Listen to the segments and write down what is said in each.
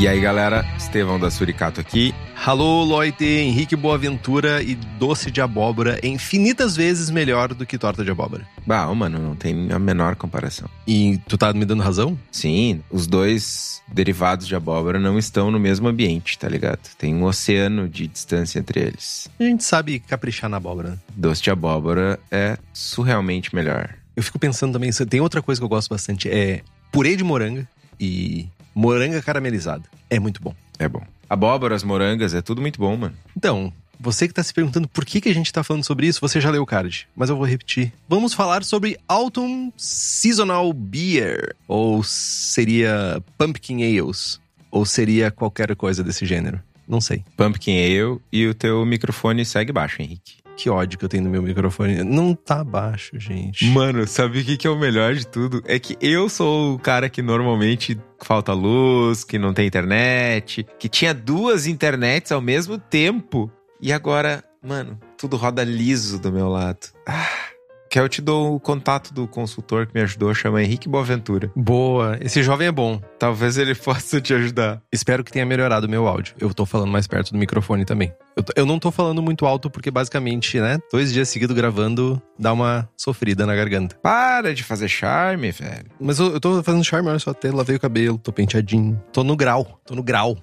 E aí, galera, Estevão da Suricato aqui. Alô, Loite, Henrique Boaventura e doce de abóbora é infinitas vezes melhor do que torta de abóbora. Bah, mano, não tem a menor comparação. E tu tá me dando razão? Sim, os dois derivados de abóbora não estão no mesmo ambiente, tá ligado? Tem um oceano de distância entre eles. A gente sabe caprichar na abóbora. né? Doce de abóbora é surrealmente melhor. Eu fico pensando também, tem outra coisa que eu gosto bastante, é purê de moranga e moranga caramelizada. É muito bom. É bom. Abóboras, morangas, é tudo muito bom, mano. Então, você que tá se perguntando por que, que a gente tá falando sobre isso, você já leu o card, mas eu vou repetir. Vamos falar sobre Autumn Seasonal Beer, ou seria Pumpkin Ales, ou seria qualquer coisa desse gênero. Não sei. Pumpkin Ale e o teu microfone segue baixo, Henrique. Que ódio que eu tenho no meu microfone. Não tá baixo, gente. Mano, sabe o que, que é o melhor de tudo? É que eu sou o cara que normalmente falta luz, que não tem internet, que tinha duas internets ao mesmo tempo. E agora, mano, tudo roda liso do meu lado. Ah, que eu te dou o contato do consultor que me ajudou, chama Henrique Boaventura. Boa. Esse jovem é bom. Talvez ele possa te ajudar. Espero que tenha melhorado o meu áudio. Eu tô falando mais perto do microfone também. Eu, eu não tô falando muito alto porque basicamente, né, dois dias seguidos gravando dá uma sofrida na garganta. Para de fazer charme, velho. Mas eu, eu tô fazendo charme, olha só, até lavei o cabelo, tô penteadinho. Tô no grau, tô no grau.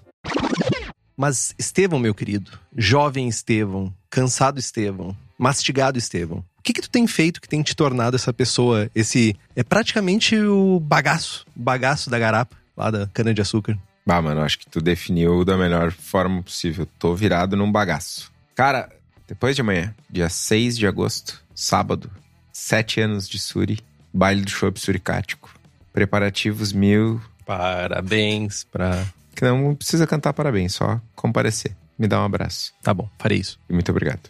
Mas Estevão, meu querido, jovem Estevão, cansado Estevão, mastigado Estevão, que que tu tem feito que tem te tornado essa pessoa, esse... É praticamente o bagaço, o bagaço da garapa, lá da cana-de-açúcar. Bah, mano, acho que tu definiu da melhor forma possível. Tô virado num bagaço. Cara, depois de amanhã, dia 6 de agosto, sábado, sete anos de Suri, baile do show suricático. Preparativos mil. Parabéns pra... Que não precisa cantar parabéns, só comparecer. Me dá um abraço. Tá bom, farei isso. E muito obrigado.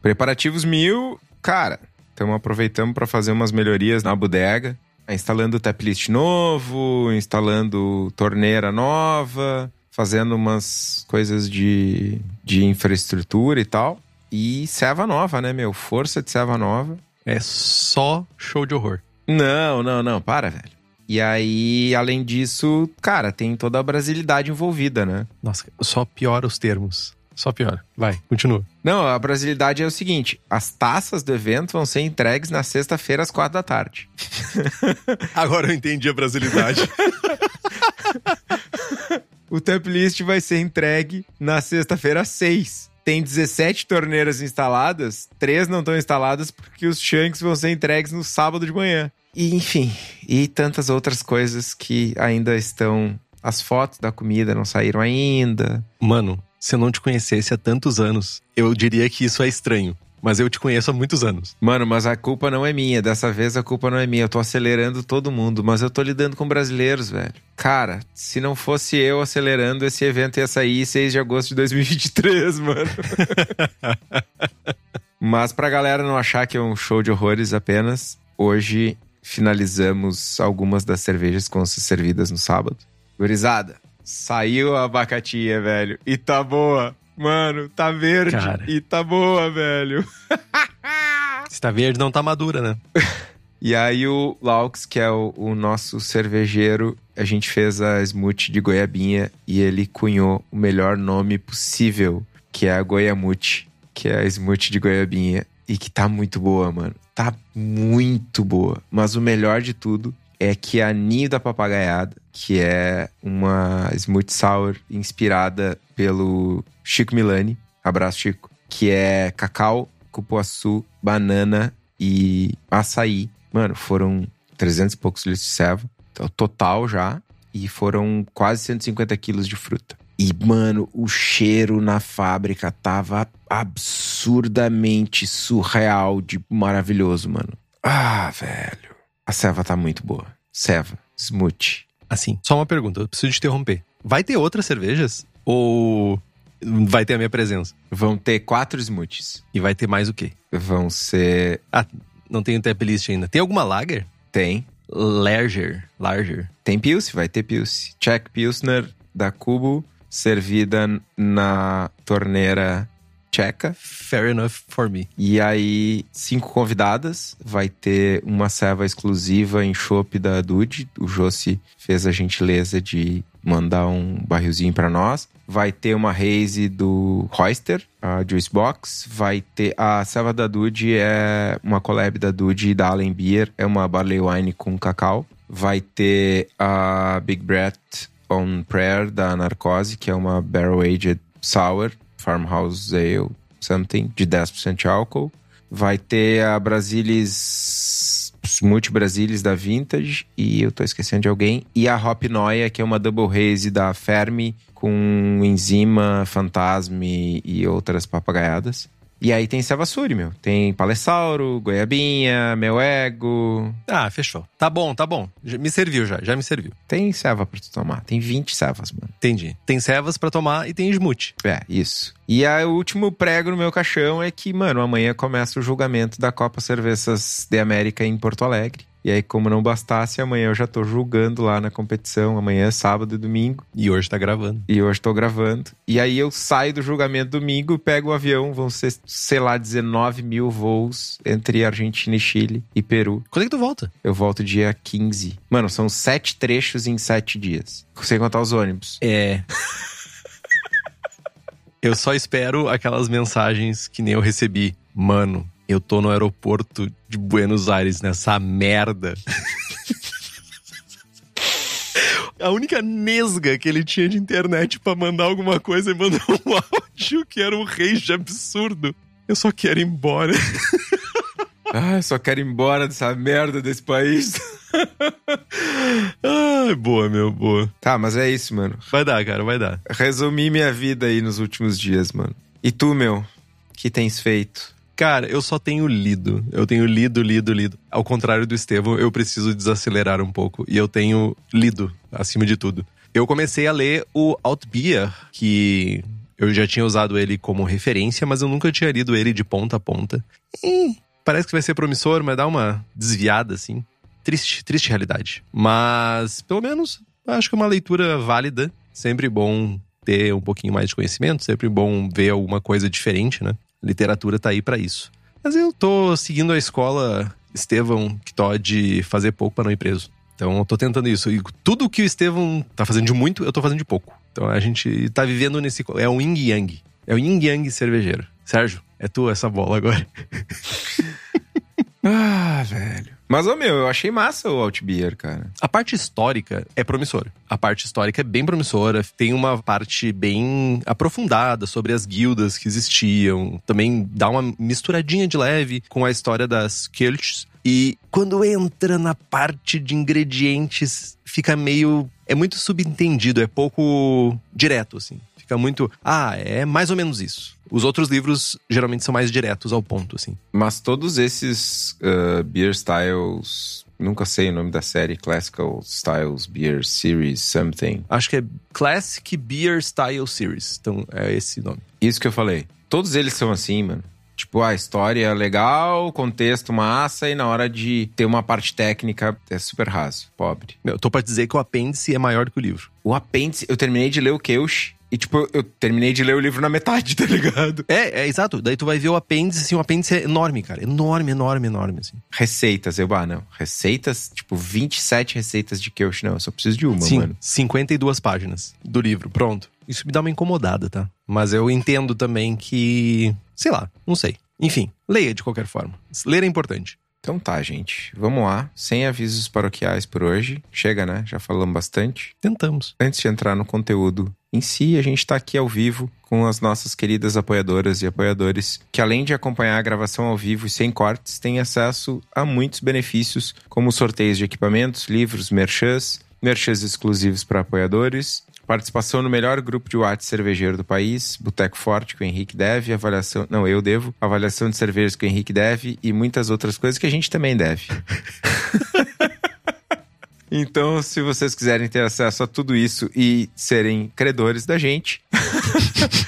Preparativos mil, cara. Estamos aproveitando para fazer umas melhorias na bodega. Instalando taplist novo, instalando torneira nova, fazendo umas coisas de, de infraestrutura e tal. E serva nova, né, meu? Força de serva nova. É só show de horror. Não, não, não, para, velho. E aí, além disso, cara, tem toda a brasilidade envolvida, né? Nossa, só piora os termos. Só piora. Vai, continua. Não, a brasilidade é o seguinte: as taças do evento vão ser entregues na sexta-feira às quatro da tarde. Agora eu entendi a brasilidade. O tap list vai ser entregue na sexta-feira às seis. Tem 17 torneiras instaladas, três não estão instaladas porque os shanks vão ser entregues no sábado de manhã. E enfim, e tantas outras coisas que ainda estão. As fotos da comida não saíram ainda. Mano, se eu não te conhecesse há tantos anos, eu diria que isso é estranho. Mas eu te conheço há muitos anos. Mano, mas a culpa não é minha. Dessa vez a culpa não é minha. Eu tô acelerando todo mundo, mas eu tô lidando com brasileiros, velho. Cara, se não fosse eu acelerando, esse evento ia sair 6 de agosto de 2023, mano. mas pra galera não achar que é um show de horrores apenas, hoje finalizamos algumas das cervejas que ser servidas no sábado. Gurizada, saiu a abacatinha, velho. E tá boa. Mano, tá verde Cara. e tá boa, velho. Se tá verde, não tá madura, né? E aí o Laux, que é o, o nosso cervejeiro, a gente fez a smoothie de goiabinha e ele cunhou o melhor nome possível, que é a Goiamute, que é a smoothie de goiabinha e que tá muito boa, mano. Tá muito boa. Mas o melhor de tudo é que a Ninho da Papagaiada, que é uma smoothie sour inspirada pelo Chico Milani, abraço Chico, que é cacau, cupuaçu, banana e açaí. Mano, foram 300 e poucos litros de ceva. Então, total já. E foram quase 150 quilos de fruta. E, mano, o cheiro na fábrica tava absurdamente surreal de maravilhoso, mano. Ah, velho. A ceva tá muito boa. Ceva, smoothie. Assim, só uma pergunta, eu preciso te interromper. Vai ter outras cervejas? Ou vai ter a minha presença? Vão ter quatro smoothies. E vai ter mais o quê? Vão ser. Ah, não tem o tap list ainda. Tem alguma lager? Tem. Larger. Larger. Tem Pilsen, vai ter Pilsen. Czech Pilsner da Cubo, servida na torneira tcheca. Fair enough for me. E aí, cinco convidadas. Vai ter uma serva exclusiva em chopp da Dude. O Josi fez a gentileza de mandar um barrilzinho para nós. Vai ter uma haze do Royster, a Juice Box. Vai ter a serva da Dude é uma collab da Dude e da Allen Beer, é uma barley wine com cacau. Vai ter a Big Breath on Prayer da Narcose, que é uma barrel aged sour, farmhouse ale something de 10% de álcool. Vai ter a Brasilis Multi Brasilis da Vintage e eu tô esquecendo de alguém e a Hop Noia, que é uma double haze da Fermi com enzima, fantasme e outras papagaiadas. E aí tem Savassuri, meu. Tem Palessauro, Goiabinha, Meu Ego. Ah, fechou. Tá bom, tá bom. Já- Me serviu já, já me serviu. Tem ceva pra tu tomar. Tem 20 cevas, mano. Entendi. Tem cevas pra tomar e tem smoothie. É, isso. E aí, o último prego no meu caixão é que, mano, amanhã começa o julgamento da Copa Cervejas de América em Porto Alegre. E aí, como não bastasse, amanhã eu já tô julgando lá na competição. Amanhã é sábado e domingo. E hoje tá gravando. E hoje tô gravando. E aí eu saio do julgamento domingo, pego o avião, vão ser, sei lá, 19 mil voos entre Argentina e Chile e Peru. Quando é que tu volta? Eu volto dia 15. Mano, são sete trechos em sete dias. Sem contar os ônibus. É. eu só espero aquelas mensagens que nem eu recebi. Mano, eu tô no aeroporto de Buenos Aires nessa merda. A única nesga que ele tinha de internet pra mandar alguma coisa e mandou um áudio que era um rage absurdo. Eu só quero ir embora. Ah, eu só quero ir embora dessa merda desse país. Ai, boa, meu, boa. Tá, mas é isso, mano. Vai dar, cara, vai dar. Resumi minha vida aí nos últimos dias, mano. E tu, meu? que tens feito? Cara, eu só tenho lido. Eu tenho lido, lido, lido. Ao contrário do Estevão, eu preciso desacelerar um pouco. E eu tenho lido, acima de tudo. Eu comecei a ler o Altbier, que eu já tinha usado ele como referência, mas eu nunca tinha lido ele de ponta a ponta. E parece que vai ser promissor, mas dá uma desviada, assim. Triste, triste realidade. Mas, pelo menos, acho que é uma leitura válida. Sempre bom ter um pouquinho mais de conhecimento, sempre bom ver alguma coisa diferente, né? Literatura tá aí pra isso. Mas eu tô seguindo a escola Estevão Kitó de fazer pouco pra não ir preso. Então eu tô tentando isso. E tudo que o Estevão tá fazendo de muito, eu tô fazendo de pouco. Então a gente tá vivendo nesse. É um yin yang. É o yin yang cervejeiro. Sérgio, é tu essa bola agora. Ah, velho. Mas, ô meu, eu achei massa o Altbier, cara. A parte histórica é promissora. A parte histórica é bem promissora. Tem uma parte bem aprofundada sobre as guildas que existiam. Também dá uma misturadinha de leve com a história das Kelts. E quando entra na parte de ingredientes, fica meio. É muito subentendido, é pouco direto, assim. Fica muito. Ah, é mais ou menos isso. Os outros livros geralmente são mais diretos ao ponto, assim. Mas todos esses uh, beer styles. Nunca sei o nome da série. Classical Styles Beer Series Something. Acho que é Classic Beer Style Series. Então é esse nome. Isso que eu falei. Todos eles são assim, mano. Tipo, a história é legal, contexto massa, e na hora de ter uma parte técnica é super raso, pobre. Eu tô pra dizer que o apêndice é maior do que o livro. O apêndice, eu terminei de ler o Keush, e tipo, eu terminei de ler o livro na metade, tá ligado? É, é exato. Daí tu vai ver o apêndice, assim, o apêndice é enorme, cara. Enorme, enorme, enorme, assim. Receitas, eu, ah, não. Receitas, tipo, 27 receitas de Keush. Não, eu só preciso de uma, Sim, mano. 52 páginas do livro, pronto. Isso me dá uma incomodada, tá? Mas eu entendo também que. Sei lá, não sei. Enfim, leia de qualquer forma. Ler é importante. Então tá, gente. Vamos lá. Sem avisos paroquiais por hoje. Chega, né? Já falamos bastante. Tentamos. Antes de entrar no conteúdo em si, a gente está aqui ao vivo com as nossas queridas apoiadoras e apoiadores, que além de acompanhar a gravação ao vivo e sem cortes, têm acesso a muitos benefícios, como sorteios de equipamentos, livros, merchans, merchans exclusivos para apoiadores, Participação no melhor grupo de WhatsApp cervejeiro do país, Boteco Forte com o Henrique deve, avaliação, não, eu devo, avaliação de cervejas com o Henrique deve e muitas outras coisas que a gente também deve. então, se vocês quiserem ter acesso a tudo isso e serem credores da gente,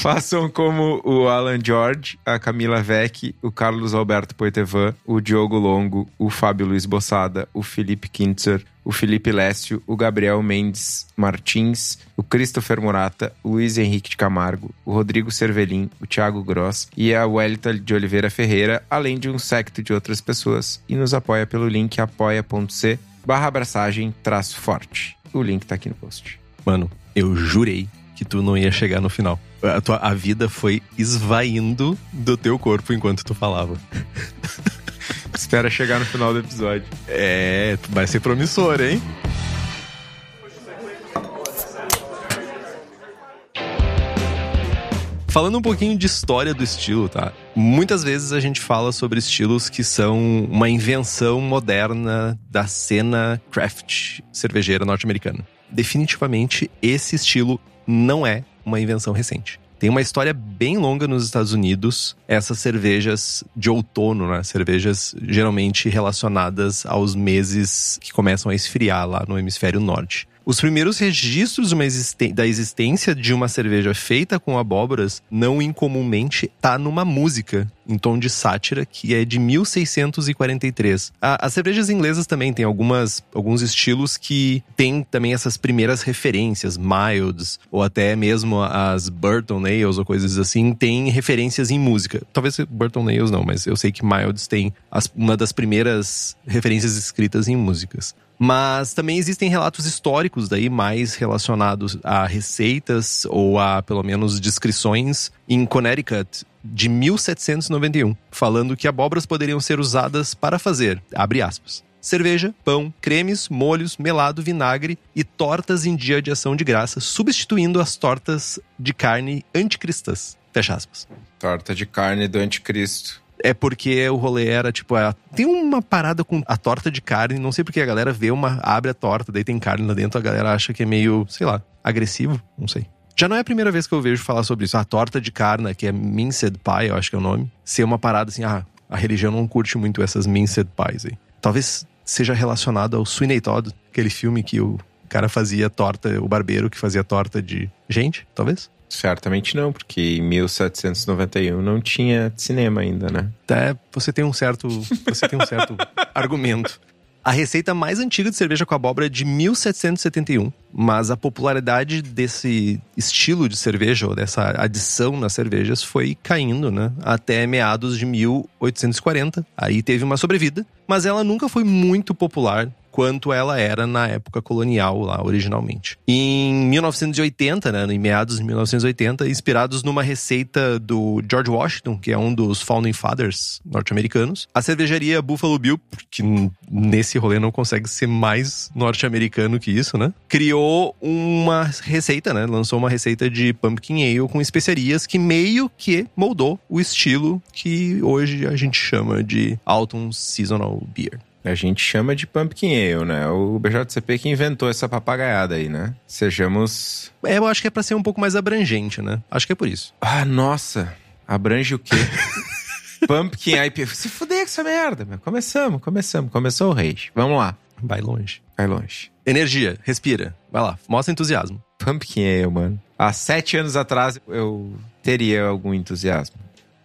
Façam como o Alan George, a Camila Vec, o Carlos Alberto Poitevin, o Diogo Longo, o Fábio Luiz Bossada, o Felipe Kintzer, o Felipe Lécio, o Gabriel Mendes Martins, o Christopher Murata, o Luiz Henrique de Camargo, o Rodrigo Cervelin, o Thiago Gross e a Welita de Oliveira Ferreira, além de um secto de outras pessoas. E nos apoia pelo link apoia.c barra abraçagem traço forte. O link tá aqui no post. Mano, eu jurei que tu não ia chegar no final. A, tua, a vida foi esvaindo do teu corpo enquanto tu falava. Espera chegar no final do episódio. É, vai ser promissor, hein? Falando um pouquinho de história do estilo, tá? Muitas vezes a gente fala sobre estilos que são uma invenção moderna da cena craft cervejeira norte-americana. Definitivamente, esse estilo não é uma invenção recente. Tem uma história bem longa nos Estados Unidos, essas cervejas de outono, né? Cervejas geralmente relacionadas aos meses que começam a esfriar lá no hemisfério norte. Os primeiros registros da existência de uma cerveja feita com abóboras, não incomumente, tá numa música em tom de sátira que é de 1643. A, as cervejas inglesas também têm algumas, alguns estilos que têm também essas primeiras referências, milds, ou até mesmo as Burton Nails ou coisas assim, têm referências em música. Talvez Burton Nails não, mas eu sei que milds tem as, uma das primeiras referências escritas em músicas. Mas também existem relatos históricos daí mais relacionados a receitas ou a pelo menos descrições em Connecticut de 1791, falando que abóboras poderiam ser usadas para fazer, abre aspas, cerveja, pão, cremes, molhos, melado, vinagre e tortas em dia de ação de graça, substituindo as tortas de carne anticristãs. Fecha aspas. Torta de carne do anticristo é porque o rolê era, tipo, é, tem uma parada com a torta de carne, não sei porque a galera vê uma, abre a torta, daí tem carne lá dentro, a galera acha que é meio, sei lá, agressivo, não sei. Já não é a primeira vez que eu vejo falar sobre isso. A torta de carne, que é minced pie, eu acho que é o nome, ser uma parada assim, ah, a religião não curte muito essas minced pies aí. Talvez seja relacionado ao Sweeney Todd, aquele filme que o cara fazia torta, o barbeiro que fazia torta de gente, talvez? Certamente não, porque em 1791 não tinha cinema ainda, né? É, você tem um certo, você tem um certo argumento. A receita mais antiga de cerveja com abóbora é de 1771, mas a popularidade desse estilo de cerveja, ou dessa adição nas cervejas, foi caindo, né? Até meados de 1840. Aí teve uma sobrevida, mas ela nunca foi muito popular quanto ela era na época colonial lá originalmente. Em 1980, né, em meados de 1980, inspirados numa receita do George Washington, que é um dos founding fathers norte-americanos, a cervejaria Buffalo Bill, que nesse rolê não consegue ser mais norte-americano que isso, né? Criou uma receita, né? Lançou uma receita de pumpkin ale com especiarias que meio que moldou o estilo que hoje a gente chama de Autumn Seasonal Beer. A gente chama de Pumpkin Ale, né? O BJCP que inventou essa papagaiada aí, né? Sejamos. É, eu acho que é pra ser um pouco mais abrangente, né? Acho que é por isso. Ah, nossa! Abrange o quê? Pumpkin IPA. Se fuder com essa merda, meu. Começamos, começamos. Começou o rei. Vamos lá. Vai longe. Vai longe. Energia, respira. Vai lá, mostra entusiasmo. Pumpkin Ale, mano. Há sete anos atrás eu teria algum entusiasmo.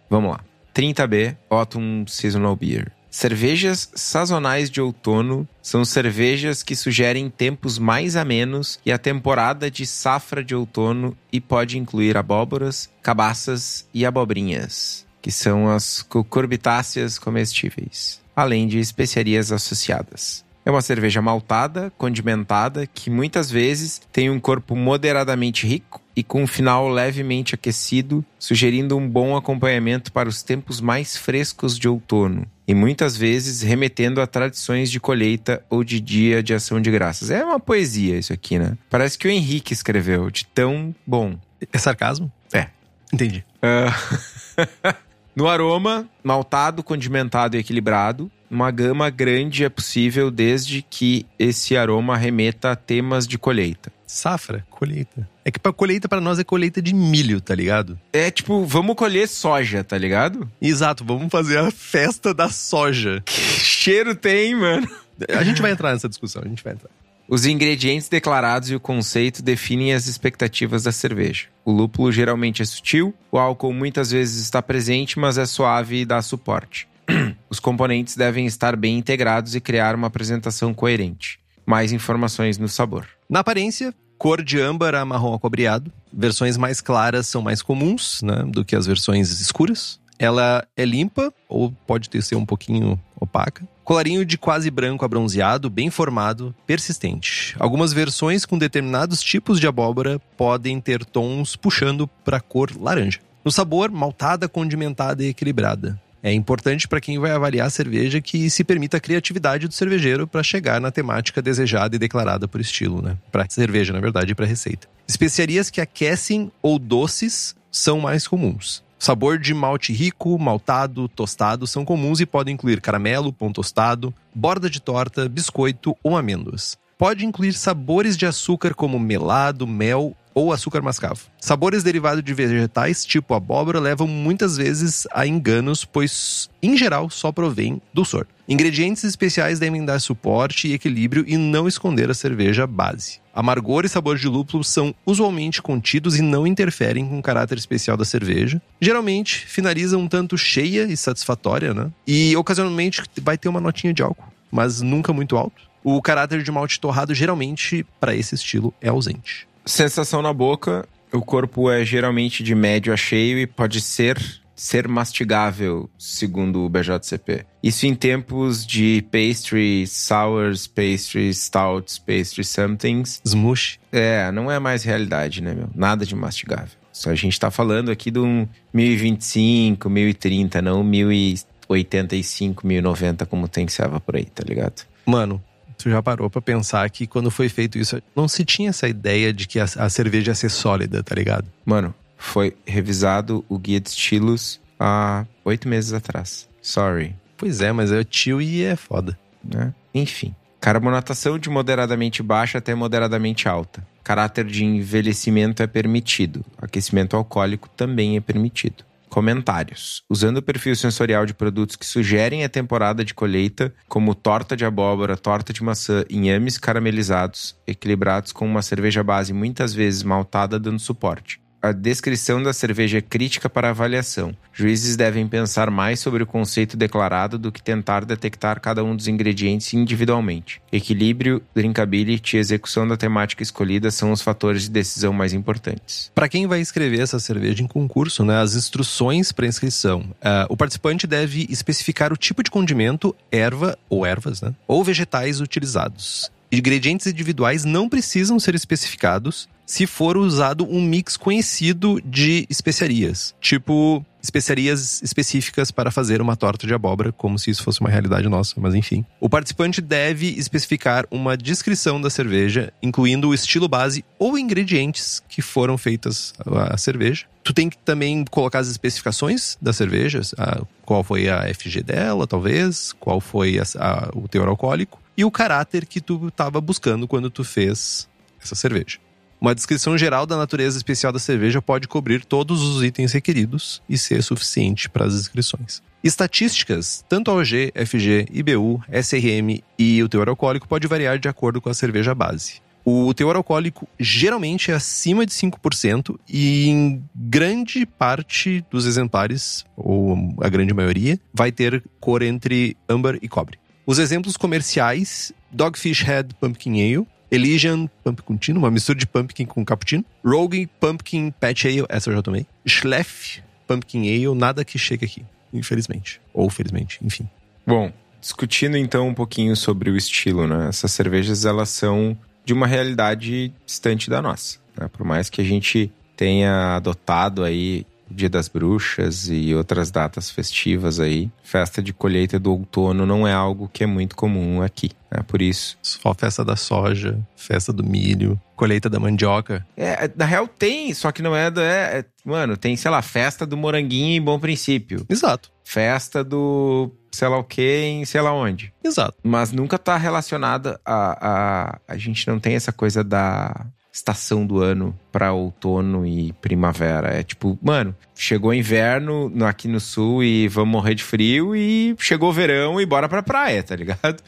Vamos lá. 30B Autumn Seasonal Beer. Cervejas sazonais de outono são cervejas que sugerem tempos mais amenos e a temporada de safra de outono e pode incluir abóboras, cabaças e abobrinhas, que são as cucurbitáceas comestíveis, além de especiarias associadas. É uma cerveja maltada, condimentada, que muitas vezes tem um corpo moderadamente rico e com um final levemente aquecido, sugerindo um bom acompanhamento para os tempos mais frescos de outono. E muitas vezes remetendo a tradições de colheita ou de dia de ação de graças. É uma poesia isso aqui, né? Parece que o Henrique escreveu, de tão bom. É sarcasmo? É. Entendi. Uh... no aroma, maltado, condimentado e equilibrado, uma gama grande é possível desde que esse aroma remeta a temas de colheita. Safra, colheita. É que pra colheita para nós é colheita de milho, tá ligado? É tipo, vamos colher soja, tá ligado? Exato, vamos fazer a festa da soja. Que cheiro tem, mano? A gente vai entrar nessa discussão, a gente vai entrar. Os ingredientes declarados e o conceito definem as expectativas da cerveja. O lúpulo geralmente é sutil, o álcool muitas vezes está presente, mas é suave e dá suporte. Os componentes devem estar bem integrados e criar uma apresentação coerente. Mais informações no sabor. Na aparência, cor de âmbar a marrom acobreado. Versões mais claras são mais comuns né, do que as versões escuras. Ela é limpa, ou pode ter ser um pouquinho opaca. Colarinho de quase branco a bronzeado, bem formado, persistente. Algumas versões com determinados tipos de abóbora podem ter tons puxando para cor laranja. No sabor, maltada, condimentada e equilibrada. É importante para quem vai avaliar a cerveja que se permita a criatividade do cervejeiro para chegar na temática desejada e declarada por estilo, né? Para cerveja, na verdade, e para receita. Especiarias que aquecem ou doces são mais comuns. Sabor de malte rico, maltado, tostado são comuns e podem incluir caramelo, pão tostado, borda de torta, biscoito ou amêndoas. Pode incluir sabores de açúcar como melado, mel ou açúcar mascavo. Sabores derivados de vegetais, tipo abóbora, levam muitas vezes a enganos, pois, em geral, só provém do soro. Ingredientes especiais devem dar suporte e equilíbrio e não esconder a cerveja base. Amargor e sabor de lúpulo são usualmente contidos e não interferem com o caráter especial da cerveja. Geralmente, finaliza um tanto cheia e satisfatória, né? E ocasionalmente vai ter uma notinha de álcool, mas nunca muito alto. O caráter de malte torrado geralmente, para esse estilo, é ausente. Sensação na boca, o corpo é geralmente de médio a cheio e pode ser ser mastigável, segundo o BJCP. Isso em tempos de pastry, sours, pastries, stouts, pastry somethings. Smush. É, não é mais realidade, né, meu? Nada de mastigável. Só a gente tá falando aqui de um 1025, 1030, não 1085, 1090 como tem Seva por aí, tá ligado? Mano, Tu já parou pra pensar que quando foi feito isso, não se tinha essa ideia de que a, a cerveja ia ser sólida, tá ligado? Mano, foi revisado o guia de estilos há oito meses atrás. Sorry. Pois é, mas é tio e é foda. Né? Enfim. Carbonatação de moderadamente baixa até moderadamente alta. Caráter de envelhecimento é permitido. Aquecimento alcoólico também é permitido. Comentários. Usando o perfil sensorial de produtos que sugerem a temporada de colheita, como torta de abóbora, torta de maçã, inhames caramelizados, equilibrados com uma cerveja base muitas vezes maltada dando suporte a descrição da cerveja é crítica para avaliação. Juízes devem pensar mais sobre o conceito declarado do que tentar detectar cada um dos ingredientes individualmente. Equilíbrio, drinkability e execução da temática escolhida são os fatores de decisão mais importantes. Para quem vai escrever essa cerveja em concurso, né, as instruções para inscrição. Uh, o participante deve especificar o tipo de condimento, erva ou ervas, né, ou vegetais utilizados. Ingredientes individuais não precisam ser especificados se for usado um mix conhecido de especiarias, tipo especiarias específicas para fazer uma torta de abóbora, como se isso fosse uma realidade nossa, mas enfim. O participante deve especificar uma descrição da cerveja, incluindo o estilo base ou ingredientes que foram feitas a cerveja. Tu tem que também colocar as especificações da cerveja, a, qual foi a FG dela, talvez, qual foi a, a, o teor alcoólico e o caráter que tu estava buscando quando tu fez essa cerveja. Uma descrição geral da natureza especial da cerveja pode cobrir todos os itens requeridos e ser suficiente para as inscrições. Estatísticas, tanto a OG, FG, IBU, SRM e o teor alcoólico pode variar de acordo com a cerveja base. O teor alcoólico geralmente é acima de 5% e em grande parte dos exemplares, ou a grande maioria, vai ter cor entre âmbar e cobre. Os exemplos comerciais: Dogfish Head Pumpkin Ale, Elysian Pumpkin uma mistura de pumpkin com cappuccino, Rogue Pumpkin Patch Ale, essa eu já tomei, Schleff Pumpkin Ale, nada que chegue aqui, infelizmente. Ou felizmente, enfim. Bom, discutindo então um pouquinho sobre o estilo, né? Essas cervejas elas são de uma realidade distante da nossa. Né? Por mais que a gente tenha adotado aí Dia das Bruxas e outras datas festivas aí, festa de colheita do outono não é algo que é muito comum aqui. É né? por isso. Só festa da soja, festa do milho, colheita da mandioca. É, na real tem, só que não é, é, é mano, tem, sei lá, festa do moranguinho em bom princípio. Exato. Festa do sei lá o que em sei lá onde. Exato. Mas nunca tá relacionada a, a. A gente não tem essa coisa da estação do ano para outono e primavera. É tipo, mano, chegou inverno aqui no sul e vamos morrer de frio e chegou verão e bora pra praia, tá ligado?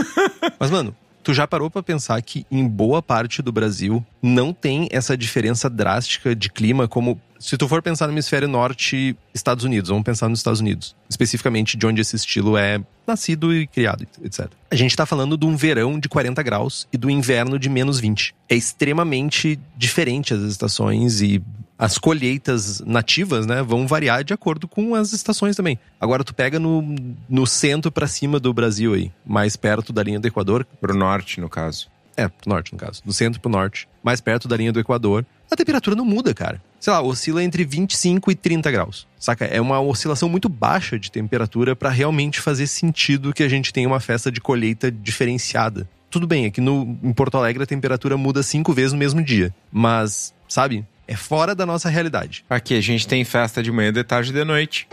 Mas, mano, Tu já parou para pensar que em boa parte do Brasil não tem essa diferença drástica de clima como se tu for pensar no hemisfério norte, Estados Unidos, vamos pensar nos Estados Unidos, especificamente de onde esse estilo é nascido e criado, etc. A gente tá falando de um verão de 40 graus e do inverno de menos 20. É extremamente diferente as estações e as colheitas nativas, né, vão variar de acordo com as estações também. Agora tu pega no, no centro para cima do Brasil aí, mais perto da linha do Equador, pro norte no caso. É, pro norte no caso, do centro pro norte, mais perto da linha do Equador, a temperatura não muda, cara. Sei lá, oscila entre 25 e 30 graus. Saca? É uma oscilação muito baixa de temperatura para realmente fazer sentido que a gente tenha uma festa de colheita diferenciada. Tudo bem, aqui no, em Porto Alegre a temperatura muda cinco vezes no mesmo dia. Mas, sabe? É fora da nossa realidade. Aqui a gente tem festa de manhã, de tarde e de noite.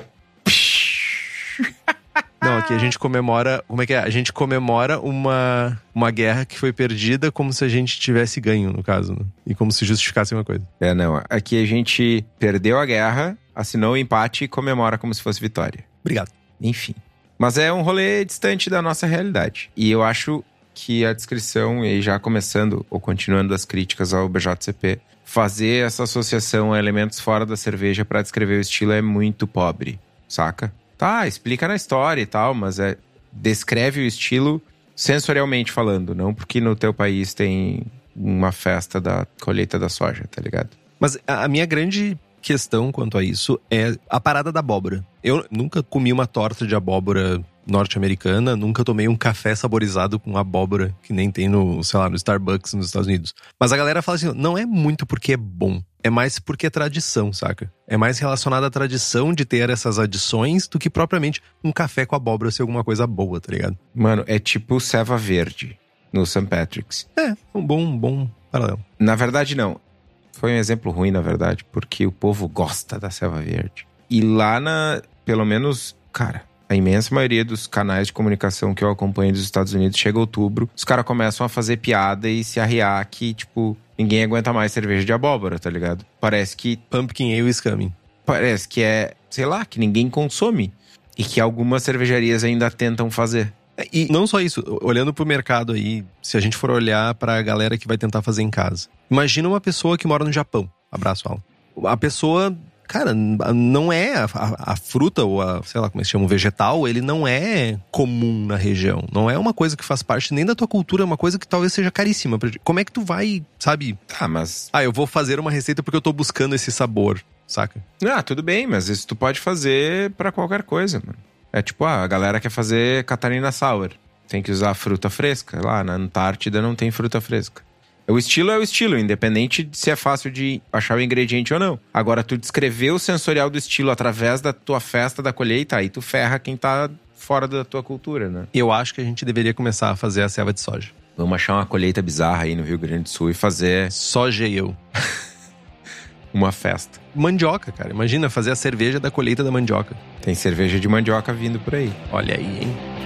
Não, aqui a gente comemora. Como é que é? A gente comemora uma, uma guerra que foi perdida como se a gente tivesse ganho, no caso. Né? E como se justificasse uma coisa. É, não. Aqui a gente perdeu a guerra, assinou o empate e comemora como se fosse vitória. Obrigado. Enfim. Mas é um rolê distante da nossa realidade. E eu acho que a descrição, e já começando ou continuando as críticas ao BJCP, fazer essa associação a elementos fora da cerveja para descrever o estilo é muito pobre, saca? Tá, explica na história e tal, mas é descreve o estilo sensorialmente falando, não porque no teu país tem uma festa da colheita da soja, tá ligado? Mas a minha grande questão quanto a isso é a parada da abóbora. Eu nunca comi uma torta de abóbora norte-americana, nunca tomei um café saborizado com abóbora, que nem tem no, sei lá, no Starbucks nos Estados Unidos. Mas a galera fala assim, não é muito porque é bom, é mais porque é tradição, saca? É mais relacionado à tradição de ter essas adições do que propriamente um café com abóbora ser alguma coisa boa, tá ligado? Mano, é tipo ceva verde no St. Patrick's. É, um bom, um bom paralelo. Na verdade, não. Foi um exemplo ruim, na verdade, porque o povo gosta da ceva verde. E lá na, pelo menos, cara, a imensa maioria dos canais de comunicação que eu acompanho dos Estados Unidos chega outubro, os caras começam a fazer piada e se arriar que, tipo, ninguém aguenta mais cerveja de abóbora, tá ligado? Parece que. Pumpkin Ale is coming. Parece que é, sei lá, que ninguém consome. E que algumas cervejarias ainda tentam fazer. É, e não só isso, olhando pro mercado aí, se a gente for olhar pra galera que vai tentar fazer em casa. Imagina uma pessoa que mora no Japão. Abraço, Alan. A pessoa cara, não é a, a, a, fruta ou a, sei lá como é se chama, o vegetal, ele não é comum na região. Não é uma coisa que faz parte nem da tua cultura, é uma coisa que talvez seja caríssima. Como é que tu vai, sabe? Ah, mas. Ah, eu vou fazer uma receita porque eu tô buscando esse sabor, saca? Ah, tudo bem, mas isso tu pode fazer para qualquer coisa, mano. É tipo, ah, a galera quer fazer Catarina Sour. Tem que usar fruta fresca. Lá na Antártida não tem fruta fresca. O estilo é o estilo, independente de se é fácil de achar o ingrediente ou não. Agora, tu descrever o sensorial do estilo através da tua festa da colheita, aí tu ferra quem tá fora da tua cultura, né? Eu acho que a gente deveria começar a fazer a selva de soja. Vamos achar uma colheita bizarra aí no Rio Grande do Sul e fazer. Soja eu. uma festa. Mandioca, cara. Imagina fazer a cerveja da colheita da mandioca. Tem cerveja de mandioca vindo por aí. Olha aí, hein?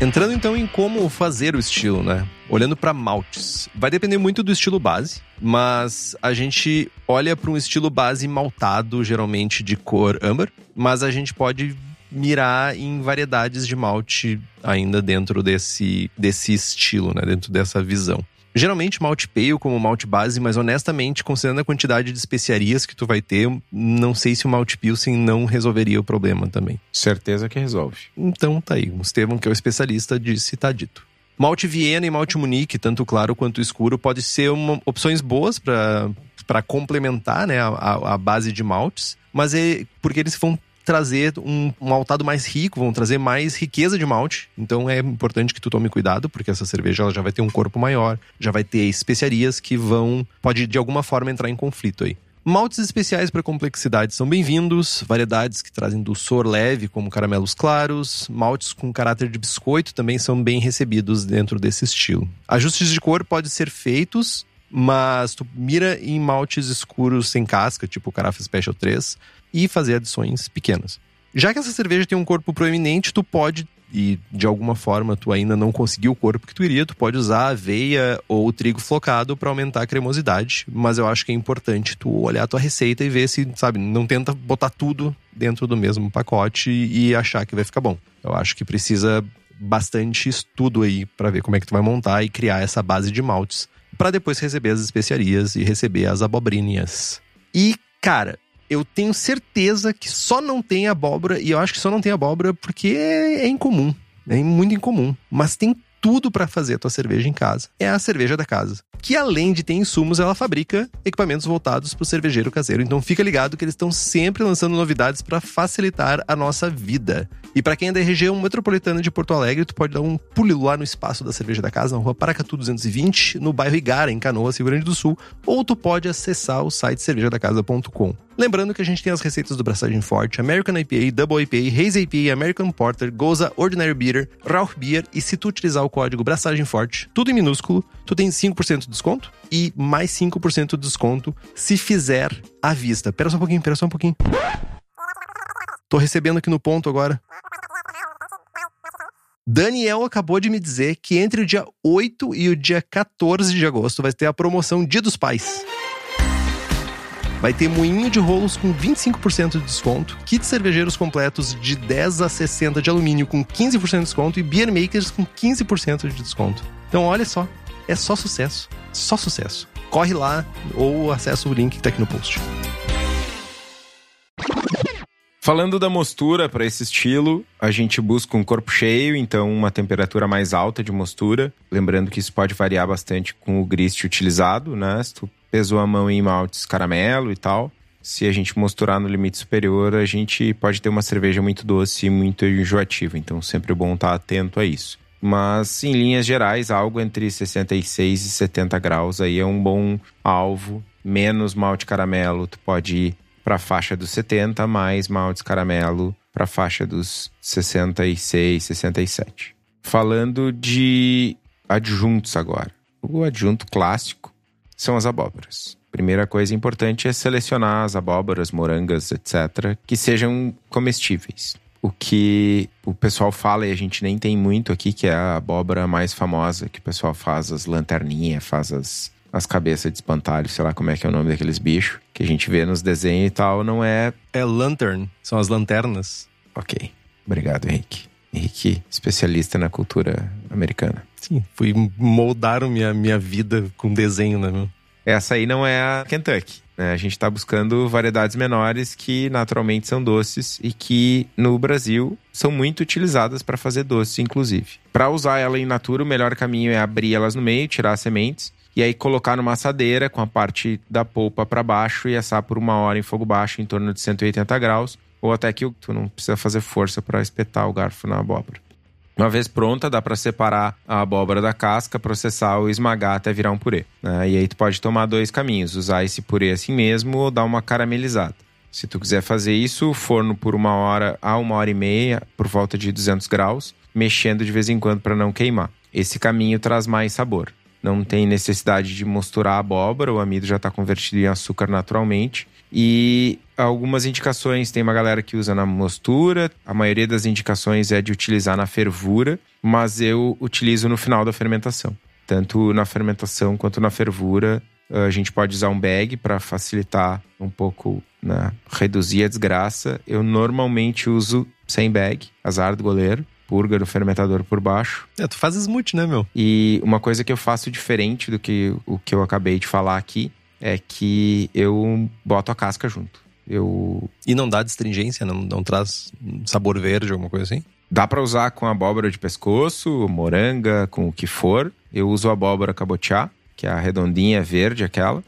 Entrando então em como fazer o estilo, né? Olhando para maltes, vai depender muito do estilo base, mas a gente olha para um estilo base maltado, geralmente de cor âmbar, mas a gente pode mirar em variedades de malte ainda dentro desse, desse estilo, né? Dentro dessa visão. Geralmente malte pale como malte base, mas honestamente, considerando a quantidade de especiarias que tu vai ter, não sei se o malte pilsen não resolveria o problema também. Certeza que resolve. Então tá aí, o Estevam, que é o especialista, disse tá dito. Malte Viena e malte Munique, tanto claro quanto escuro, pode ser uma, opções boas para para complementar né, a, a, base de maltes, mas é porque eles vão trazer um, um maltado mais rico, vão trazer mais riqueza de malte. Então é importante que tu tome cuidado, porque essa cerveja ela já vai ter um corpo maior, já vai ter especiarias que vão pode de alguma forma entrar em conflito aí. Maltes especiais para complexidade são bem-vindos, variedades que trazem doçor leve, como caramelos claros, maltes com caráter de biscoito também são bem recebidos dentro desse estilo. Ajustes de cor podem ser feitos, mas tu mira em maltes escuros sem casca, tipo Carafa Special 3, e fazer adições pequenas. Já que essa cerveja tem um corpo proeminente, tu pode e de alguma forma tu ainda não conseguiu o corpo que tu queria, tu pode usar aveia ou trigo flocado para aumentar a cremosidade, mas eu acho que é importante tu olhar a tua receita e ver se, sabe, não tenta botar tudo dentro do mesmo pacote e achar que vai ficar bom. Eu acho que precisa bastante estudo aí para ver como é que tu vai montar e criar essa base de maltes para depois receber as especiarias e receber as abobrinhas. E, cara, eu tenho certeza que só não tem abóbora, e eu acho que só não tem abóbora porque é, é incomum. É muito incomum. Mas tem tudo para fazer a tua cerveja em casa. É a cerveja da casa. Que além de ter insumos, ela fabrica equipamentos voltados para o cervejeiro caseiro. Então fica ligado que eles estão sempre lançando novidades para facilitar a nossa vida. E para quem é da região metropolitana de Porto Alegre, tu pode dar um pulo lá no espaço da cerveja da casa, na rua Paracatu 220, no bairro Igara, em Canoas, Rio Grande do Sul, ou tu pode acessar o site cervejadacasa.com. Lembrando que a gente tem as receitas do Braçagem Forte, American IPA, Double IPA, Haze IPA, American Porter, Goza, Ordinary Beer, Rauch Beer e se tu utilizar o código Braçagem Forte, tudo em minúsculo, tu tem 5% de desconto e mais 5% de desconto se fizer à vista. Pera só um pouquinho, pera só um pouquinho. Tô recebendo aqui no ponto agora. Daniel acabou de me dizer que entre o dia 8 e o dia 14 de agosto vai ter a promoção Dia dos Pais. Vai ter moinho de rolos com 25% de desconto, kits cervejeiros completos de 10 a 60 de alumínio com 15% de desconto e beer makers com 15% de desconto. Então olha só, é só sucesso, só sucesso. Corre lá ou acessa o link que tá aqui no post. Falando da mostura para esse estilo, a gente busca um corpo cheio, então uma temperatura mais alta de mostura. Lembrando que isso pode variar bastante com o grist utilizado, né? Se tu pesou a mão em maltes caramelo e tal. Se a gente mosturar no limite superior, a gente pode ter uma cerveja muito doce e muito enjoativa. Então, sempre bom estar atento a isso. Mas, em linhas gerais, algo entre 66 e 70 graus aí é um bom alvo. Menos malte caramelo, tu pode ir para a faixa dos 70, mais maltes caramelo para a faixa dos 66, 67. Falando de adjuntos agora. O adjunto clássico são as abóboras. Primeira coisa importante é selecionar as abóboras, morangas, etc., que sejam comestíveis. O que o pessoal fala, e a gente nem tem muito aqui, que é a abóbora mais famosa, que o pessoal faz as lanterninhas, faz as, as cabeças de espantalho, sei lá como é que é o nome daqueles bichos, que a gente vê nos desenhos e tal, não é. É lantern, são as lanternas. Ok. Obrigado, Henrique. Henrique, especialista na cultura americana. Sim, fui moldar minha, minha vida com desenho, né, meu? Essa aí não é a Kentucky. Né? A gente está buscando variedades menores que naturalmente são doces e que no Brasil são muito utilizadas para fazer doces, inclusive. Para usar ela em natura, o melhor caminho é abrir elas no meio, tirar as sementes e aí colocar numa assadeira com a parte da polpa para baixo e assar por uma hora em fogo baixo, em torno de 180 graus, ou até que tu não precisa fazer força para espetar o garfo na abóbora. Uma vez pronta, dá para separar a abóbora da casca, processar ou esmagar até virar um purê. Né? E aí tu pode tomar dois caminhos: usar esse purê assim mesmo ou dar uma caramelizada. Se tu quiser fazer isso, forno por uma hora a uma hora e meia, por volta de 200 graus, mexendo de vez em quando para não queimar. Esse caminho traz mais sabor. Não tem necessidade de misturar a abóbora, o amido já está convertido em açúcar naturalmente. E algumas indicações, tem uma galera que usa na mostura, a maioria das indicações é de utilizar na fervura, mas eu utilizo no final da fermentação. Tanto na fermentação quanto na fervura, a gente pode usar um bag para facilitar um pouco, né, reduzir a desgraça. Eu normalmente uso sem bag, azar do goleiro purga do fermentador por baixo. É, tu faz smoothie, né, meu? E uma coisa que eu faço diferente do que o que eu acabei de falar aqui é que eu boto a casca junto. Eu... E não dá destringência? Não, não traz sabor verde, alguma coisa assim? Dá para usar com abóbora de pescoço, moranga, com o que for. Eu uso abóbora cabotiá, que é a redondinha verde aquela.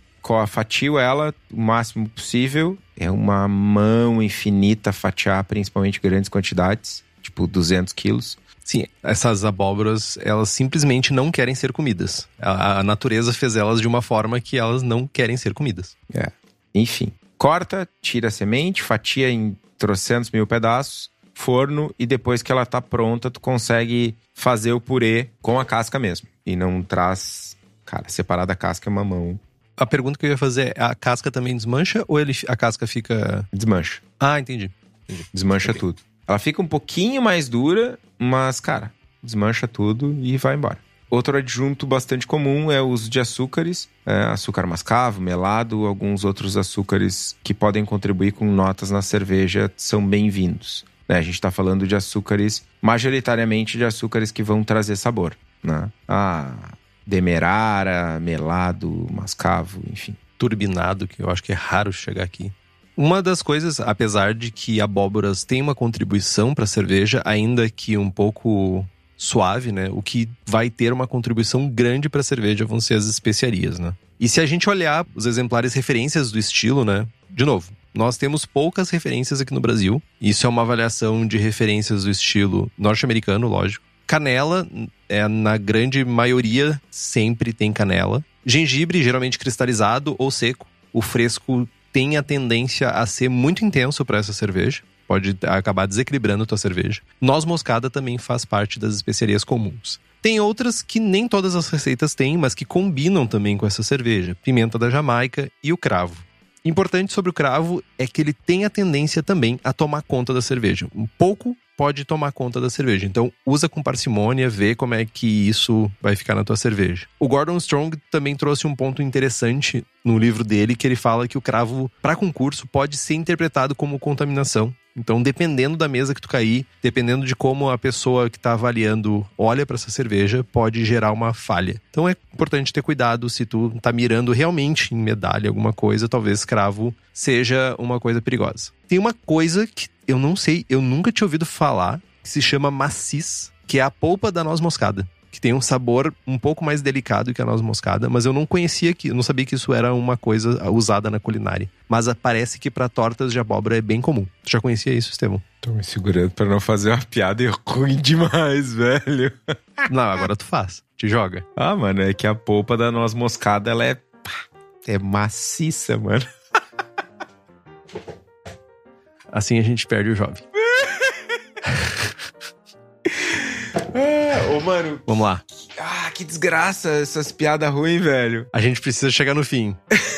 fatio ela o máximo possível. É uma mão infinita fatiar, principalmente grandes quantidades, tipo 200 quilos. Sim, essas abóboras, elas simplesmente não querem ser comidas. A, a natureza fez elas de uma forma que elas não querem ser comidas. É. Enfim, corta, tira a semente, fatia em trocentos mil pedaços, forno e depois que ela tá pronta, tu consegue fazer o purê com a casca mesmo. E não traz. Cara, separar da casca é uma mão. A pergunta que eu ia fazer é: a casca também desmancha ou ele, a casca fica. Desmancha. Ah, entendi. entendi. Desmancha okay. tudo. Ela fica um pouquinho mais dura, mas, cara, desmancha tudo e vai embora. Outro adjunto bastante comum é o uso de açúcares, é, açúcar mascavo, melado, alguns outros açúcares que podem contribuir com notas na cerveja são bem-vindos. Né? A gente está falando de açúcares, majoritariamente de açúcares que vão trazer sabor. Né? Ah, demerara, melado, mascavo, enfim. Turbinado, que eu acho que é raro chegar aqui. Uma das coisas, apesar de que abóboras tem uma contribuição para a cerveja, ainda que um pouco suave, né? O que vai ter uma contribuição grande para a cerveja vão ser as especiarias, né? E se a gente olhar os exemplares referências do estilo, né? De novo, nós temos poucas referências aqui no Brasil. Isso é uma avaliação de referências do estilo norte-americano, lógico. Canela, é, na grande maioria, sempre tem canela. Gengibre, geralmente cristalizado ou seco. O fresco tem a tendência a ser muito intenso para essa cerveja. Pode acabar desequilibrando a tua cerveja. Noz moscada também faz parte das especiarias comuns. Tem outras que nem todas as receitas têm, mas que combinam também com essa cerveja: pimenta da Jamaica e o cravo. Importante sobre o cravo é que ele tem a tendência também a tomar conta da cerveja. Um pouco pode tomar conta da cerveja. Então, usa com parcimônia, vê como é que isso vai ficar na tua cerveja. O Gordon Strong também trouxe um ponto interessante no livro dele, que ele fala que o cravo para concurso pode ser interpretado como contaminação. Então, dependendo da mesa que tu cair, dependendo de como a pessoa que está avaliando olha para essa cerveja, pode gerar uma falha. Então, é importante ter cuidado se tu tá mirando realmente em medalha alguma coisa, talvez cravo seja uma coisa perigosa. Tem uma coisa que eu não sei, eu nunca tinha ouvido falar, que se chama macis, que é a polpa da noz moscada. Que tem um sabor um pouco mais delicado que a noz moscada, mas eu não conhecia que, eu não sabia que isso era uma coisa usada na culinária. Mas parece que para tortas de abóbora é bem comum. Tu já conhecia isso, Estevão? Tô me segurando para não fazer uma piada ruim demais, velho. Não, agora tu faz. Te joga. Ah, mano, é que a polpa da noz moscada, ela é. É maciça, mano. Assim a gente perde o jovem. Ah, ô, mano. Vamos lá. Ah, que desgraça essas piadas ruins, velho. A gente precisa chegar no fim.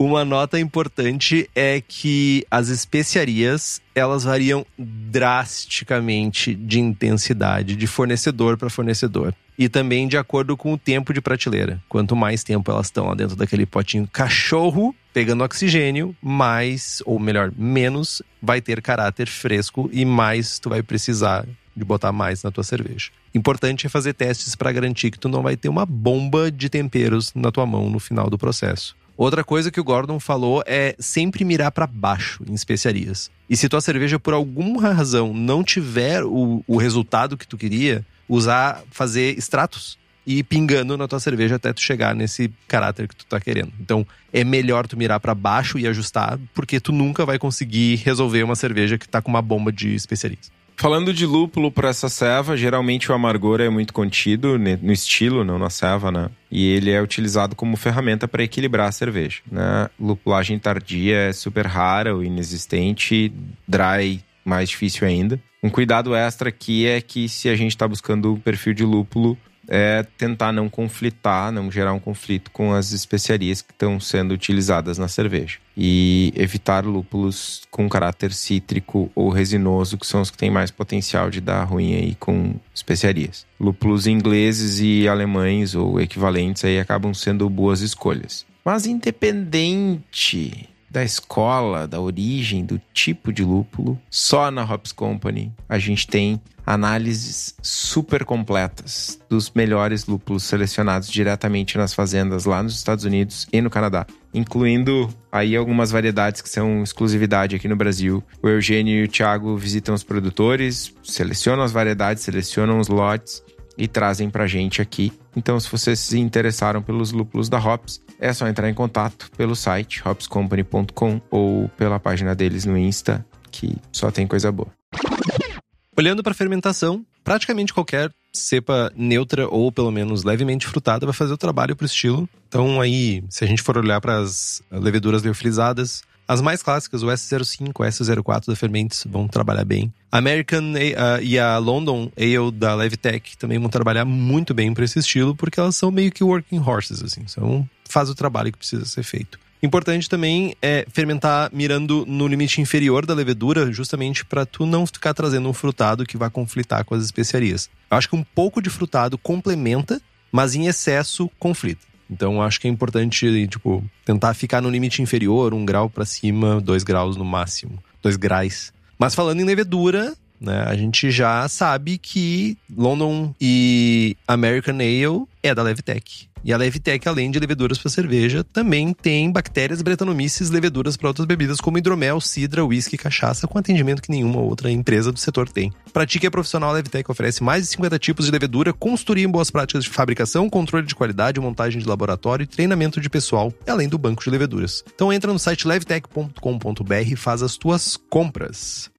Uma nota importante é que as especiarias elas variam drasticamente de intensidade de fornecedor para fornecedor e também de acordo com o tempo de prateleira. Quanto mais tempo elas estão lá dentro daquele potinho cachorro pegando oxigênio, mais ou melhor, menos vai ter caráter fresco e mais tu vai precisar de botar mais na tua cerveja. Importante é fazer testes para garantir que tu não vai ter uma bomba de temperos na tua mão no final do processo. Outra coisa que o Gordon falou é sempre mirar para baixo em especiarias. E se tua cerveja por alguma razão não tiver o, o resultado que tu queria, usar, fazer extratos e pingando na tua cerveja até tu chegar nesse caráter que tu tá querendo. Então, é melhor tu mirar para baixo e ajustar, porque tu nunca vai conseguir resolver uma cerveja que tá com uma bomba de especiarias. Falando de lúpulo para essa ceva, geralmente o amargor é muito contido no estilo, não na ceva, né? E ele é utilizado como ferramenta para equilibrar a cerveja, né? Lupulagem tardia é super rara ou inexistente, dry mais difícil ainda. Um cuidado extra aqui é que se a gente está buscando o perfil de lúpulo é tentar não conflitar, não gerar um conflito com as especiarias que estão sendo utilizadas na cerveja. E evitar lúpulos com caráter cítrico ou resinoso, que são os que têm mais potencial de dar ruim aí com especiarias. Lúpulos ingleses e alemães ou equivalentes aí acabam sendo boas escolhas. Mas independente da escola, da origem, do tipo de lúpulo, só na Hops Company a gente tem análises super completas dos melhores lúpulos selecionados diretamente nas fazendas lá nos Estados Unidos e no Canadá, incluindo aí algumas variedades que são exclusividade aqui no Brasil. O Eugênio e o Thiago visitam os produtores, selecionam as variedades, selecionam os lotes e trazem pra gente aqui. Então, se vocês se interessaram pelos lúpulos da Hops, é só entrar em contato pelo site hopscompany.com ou pela página deles no Insta, que só tem coisa boa. Olhando para fermentação, praticamente qualquer cepa neutra ou pelo menos levemente frutada vai fazer o trabalho para o estilo. Então aí, se a gente for olhar para as leveduras liofilizadas, as mais clássicas, o S05, o S04 da Fermentes vão trabalhar bem. A American uh, e a London Ale da Levitech também vão trabalhar muito bem para esse estilo, porque elas são meio que working horses, assim. São, faz o trabalho que precisa ser feito. Importante também é fermentar mirando no limite inferior da levedura, justamente para tu não ficar trazendo um frutado que vai conflitar com as especiarias. Eu acho que um pouco de frutado complementa, mas em excesso conflita. Então acho que é importante, tipo, tentar ficar no limite inferior, um grau para cima, dois graus no máximo, dois graus. Mas falando em levedura, né, a gente já sabe que London e American Ale é da Levitech. E a Levitec, além de leveduras para cerveja, também tem bactérias bretanomices leveduras para outras bebidas como hidromel, cidra, uísque e cachaça, com atendimento que nenhuma outra empresa do setor tem. Pratique a profissional, a Levitec oferece mais de 50 tipos de levedura, consultoria em boas práticas de fabricação, controle de qualidade, montagem de laboratório e treinamento de pessoal, além do banco de leveduras. Então entra no site levitec.com.br e faz as tuas compras.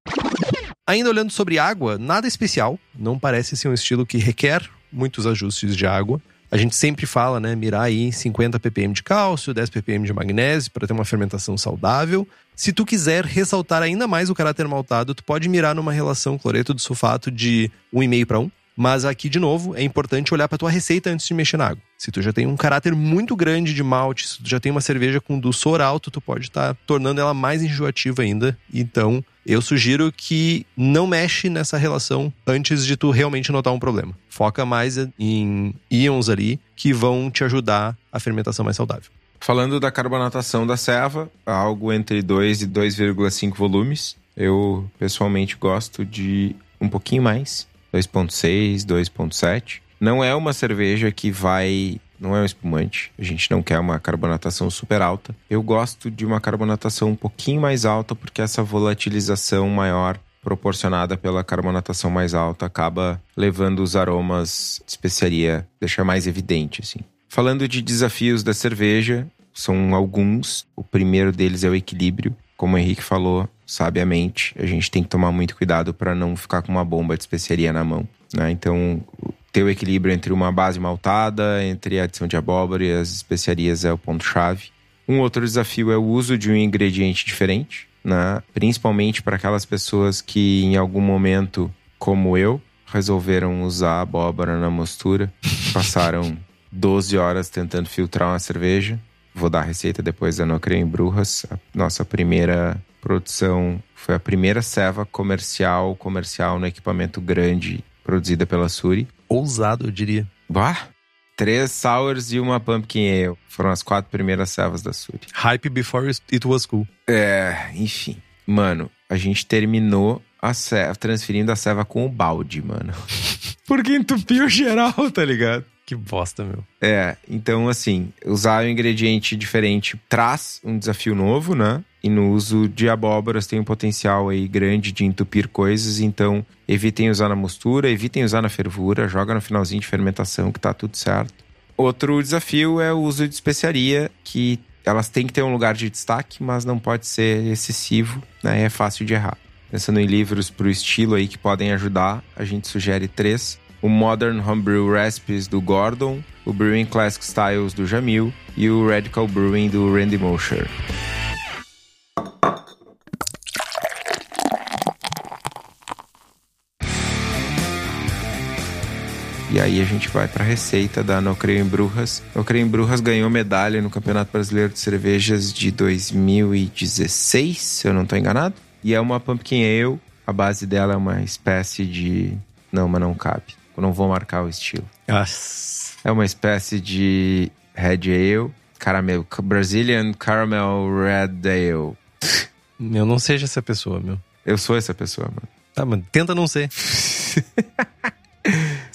Ainda olhando sobre água, nada especial, não parece ser um estilo que requer muitos ajustes de água. A gente sempre fala, né, mirar aí 50 ppm de cálcio, 10 ppm de magnésio para ter uma fermentação saudável. Se tu quiser ressaltar ainda mais o caráter maltado, tu pode mirar numa relação cloreto do sulfato de 1,5 para 1. Mas aqui, de novo, é importante olhar para tua receita antes de mexer na água. Se tu já tem um caráter muito grande de malte, se tu já tem uma cerveja com dulçor alto, tu pode estar tá tornando ela mais enjoativa ainda. Então, eu sugiro que não mexe nessa relação antes de tu realmente notar um problema. Foca mais em íons ali que vão te ajudar a fermentação mais saudável. Falando da carbonatação da ceva, algo entre 2 e 2,5 volumes. Eu pessoalmente gosto de um pouquinho mais 2.6, 2.7. Não é uma cerveja que vai. Não é um espumante. A gente não quer uma carbonatação super alta. Eu gosto de uma carbonatação um pouquinho mais alta, porque essa volatilização maior proporcionada pela carbonatação mais alta acaba levando os aromas de especiaria, deixar mais evidente, assim. Falando de desafios da cerveja, são alguns. O primeiro deles é o equilíbrio. Como o Henrique falou, sabiamente, a gente tem que tomar muito cuidado para não ficar com uma bomba de especiaria na mão. Né? Então, ter o equilíbrio entre uma base maltada, entre a adição de abóbora e as especiarias é o ponto-chave. Um outro desafio é o uso de um ingrediente diferente, né? principalmente para aquelas pessoas que em algum momento, como eu, resolveram usar abóbora na mostura, passaram 12 horas tentando filtrar uma cerveja. Vou dar a receita depois da Nocrem Brujas, a nossa primeira produção foi a primeira ceva comercial, comercial no equipamento grande produzida pela Suri. Ousado, eu diria. Bah! Três sours e uma pumpkin ale. Foram as quatro primeiras cevas da Suri. Hype before it was cool. É, enfim. Mano, a gente terminou a ceva, transferindo a ceva com o balde, mano. Porque entupiu geral, tá ligado? Que bosta, meu. É, então assim, usar um ingrediente diferente traz um desafio novo, né? E no uso de abóboras tem um potencial aí grande de entupir coisas, então evitem usar na mostura, evitem usar na fervura, joga no finalzinho de fermentação que tá tudo certo. Outro desafio é o uso de especiaria, que elas têm que ter um lugar de destaque, mas não pode ser excessivo, né? É fácil de errar. Pensando em livros para o estilo aí que podem ajudar, a gente sugere três o Modern Homebrew Recipes do Gordon, o Brewing Classic Styles do Jamil e o Radical Brewing do Randy Mosher. E aí a gente vai para a receita da No Creio em Brujas. No Creio em Brujas ganhou medalha no Campeonato Brasileiro de Cervejas de 2016, se eu não estou enganado. E é uma Pumpkin Ale. A base dela é uma espécie de... Não, mas não cabe. Eu não vou marcar o estilo. Nossa. É uma espécie de Red Ale, caramelo, Brazilian Caramel Red Ale. Eu não seja essa pessoa, meu. Eu sou essa pessoa, mano. Tá, mano, tenta não ser.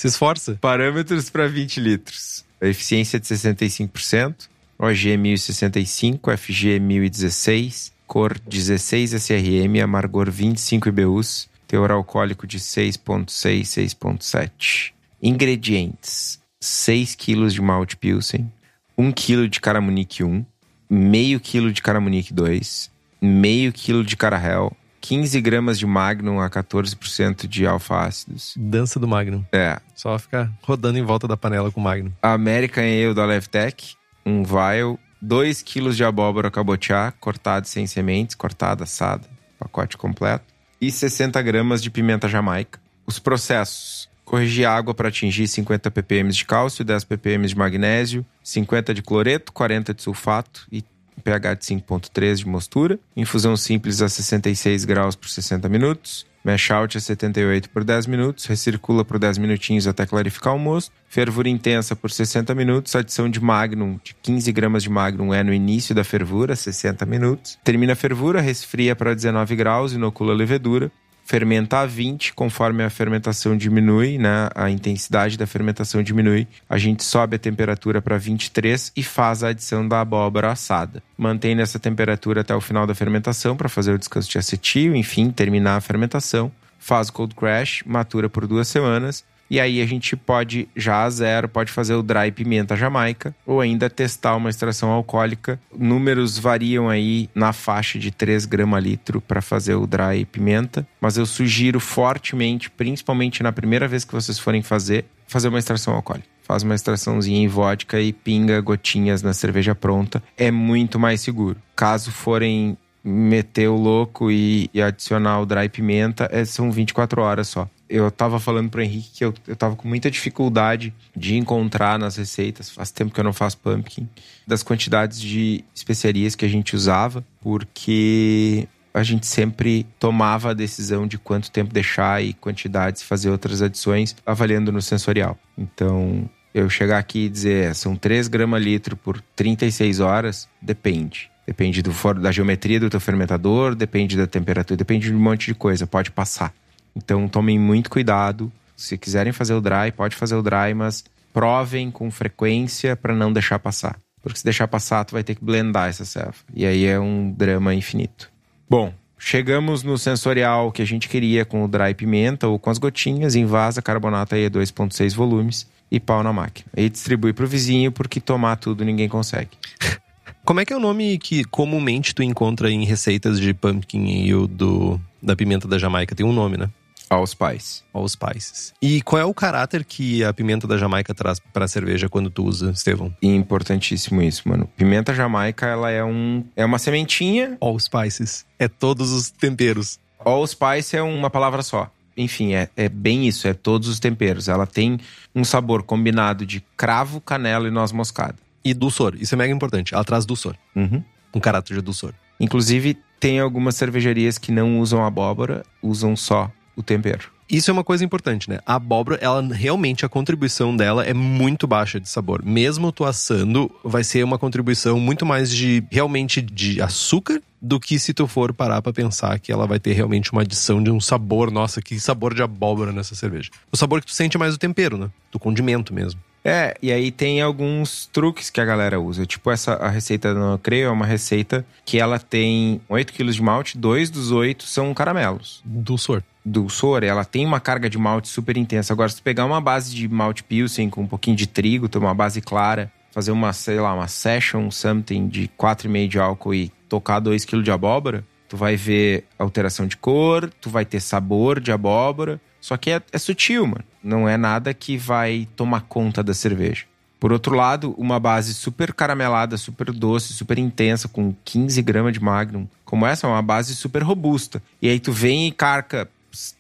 Se esforça. Parâmetros para 20 litros. Eficiência de 65%, OG 1065, FG 1016, cor 16 SRM, amargor 25 IBUs, teor alcoólico de 6.6, 6.7. Ingredientes: 6 kg de malte Pilsen, 1 kg de Caramunique 1, meio quilo de Caramunique 2, meio quilo de Carahel, 15 gramas de Magnum a 14% de alfa-ácidos. Dança do Magnum. É. Só ficar rodando em volta da panela com o Magnum. American Ale da Levtech, um vial, 2 quilos de abóbora cabotiá, cortada sem sementes, cortada, assada, pacote completo, e 60 gramas de pimenta jamaica. Os processos: corrigir água para atingir 50 ppm de cálcio, 10 ppm de magnésio, 50 de cloreto, 40 de sulfato e pH de 5.3 de mostura. Infusão simples a 66 graus por 60 minutos. Mash out a 78 por 10 minutos, recircula por 10 minutinhos até clarificar o mosto. Fervura intensa por 60 minutos, adição de magnum, de 15 gramas de magnum é no início da fervura, 60 minutos. Termina a fervura, resfria para 19 graus, inocula a levedura fermenta a 20, conforme a fermentação diminui, né, a intensidade da fermentação diminui, a gente sobe a temperatura para 23 e faz a adição da abóbora assada. Mantém nessa temperatura até o final da fermentação para fazer o descanso de acetil, enfim, terminar a fermentação. Faz o cold crash, matura por duas semanas e aí a gente pode, já a zero, pode fazer o dry pimenta jamaica ou ainda testar uma extração alcoólica. Números variam aí na faixa de 3 gramas litro para fazer o dry pimenta, mas eu sugiro fortemente, principalmente na primeira vez que vocês forem fazer, fazer uma extração alcoólica faz uma extraçãozinha em vodka e pinga gotinhas na cerveja pronta. É muito mais seguro. Caso forem meter o louco e, e adicionar o dry pimenta, é, são 24 horas só eu tava falando pro Henrique que eu, eu tava com muita dificuldade de encontrar nas receitas, faz tempo que eu não faço pumpkin, das quantidades de especiarias que a gente usava, porque a gente sempre tomava a decisão de quanto tempo deixar e quantidades, fazer outras adições, avaliando no sensorial. Então, eu chegar aqui e dizer, é, são 3 gramas litro por 36 horas, depende. Depende do, da geometria do teu fermentador, depende da temperatura, depende de um monte de coisa, pode passar. Então tomem muito cuidado. Se quiserem fazer o dry, pode fazer o dry, mas provem com frequência para não deixar passar. Porque se deixar passar, tu vai ter que blendar essa serva. E aí é um drama infinito. Bom, chegamos no sensorial que a gente queria com o dry pimenta ou com as gotinhas, invasa carbonato aí a 2.6 volumes e pau na máquina. E distribui pro vizinho porque tomar tudo ninguém consegue. Como é que é o nome que comumente tu encontra em receitas de pumpkin e o do da pimenta da Jamaica? Tem um nome, né? Allspice. Allspices. E qual é o caráter que a pimenta da Jamaica traz para a cerveja quando tu usa, Estevão? Importantíssimo isso, mano. Pimenta Jamaica, ela é um é uma sementinha. Allspices. É todos os temperos. Allspice é uma palavra só. Enfim, é, é bem isso, é todos os temperos. Ela tem um sabor combinado de cravo, canela e noz moscada. E dulçor. Isso é mega importante. Ela traz dulçor. Uhum. Um caráter de dulçor. Inclusive, tem algumas cervejarias que não usam abóbora, usam só o tempero. Isso é uma coisa importante, né? A abóbora, ela realmente, a contribuição dela é muito baixa de sabor. Mesmo tu assando, vai ser uma contribuição muito mais de, realmente, de açúcar do que se tu for parar pra pensar que ela vai ter realmente uma adição de um sabor. Nossa, que sabor de abóbora nessa cerveja. O sabor que tu sente é mais o tempero, né? Do condimento mesmo. É, e aí tem alguns truques que a galera usa. Tipo, essa a receita da Creio é uma receita que ela tem 8 kg de malte, dois dos oito são caramelos. Dulçor. Dulçor, ela tem uma carga de malte super intensa. Agora, se tu pegar uma base de malte pilsen com um pouquinho de trigo, tomar uma base clara, fazer uma, sei lá, uma session something de 4,5 de álcool e tocar 2 kg de abóbora, tu vai ver alteração de cor, tu vai ter sabor de abóbora, só que é, é sutil, mano. Não é nada que vai tomar conta da cerveja. Por outro lado, uma base super caramelada, super doce, super intensa, com 15 gramas de Magnum, como essa, é uma base super robusta. E aí tu vem e carca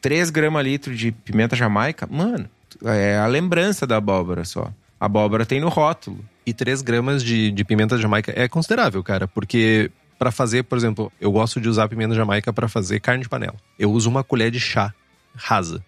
3 gramas litro de pimenta jamaica, mano, é a lembrança da abóbora só. A abóbora tem no rótulo. E 3 gramas de, de pimenta jamaica é considerável, cara, porque para fazer, por exemplo, eu gosto de usar pimenta jamaica para fazer carne de panela. Eu uso uma colher de chá rasa.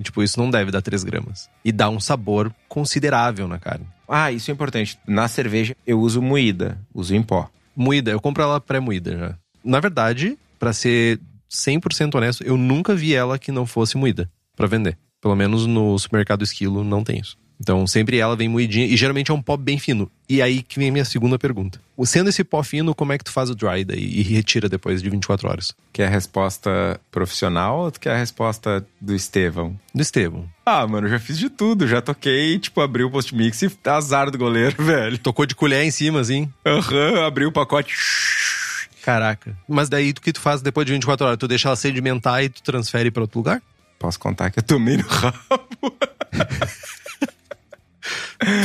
Tipo, isso não deve dar 3 gramas. E dá um sabor considerável na carne. Ah, isso é importante. Na cerveja, eu uso moída, uso em pó. Moída, eu compro ela pré-moída já. Na verdade, para ser 100% honesto, eu nunca vi ela que não fosse moída para vender. Pelo menos no supermercado Esquilo não tem isso. Então sempre ela vem moidinha e geralmente é um pó bem fino. E aí que vem a minha segunda pergunta. Sendo esse pó fino, como é que tu faz o dry daí e retira depois de 24 horas? Quer a resposta profissional ou tu quer a resposta do Estevão? Do Estevão. Ah, mano, já fiz de tudo. Já toquei, tipo, abri o post-mix e azar do goleiro, velho. Tocou de colher em cima, assim? Aham, uhum, abri o pacote. Caraca. Mas daí o que tu faz depois de 24 horas? Tu deixa ela sedimentar e tu transfere para outro lugar? Posso contar que eu tomei no rabo.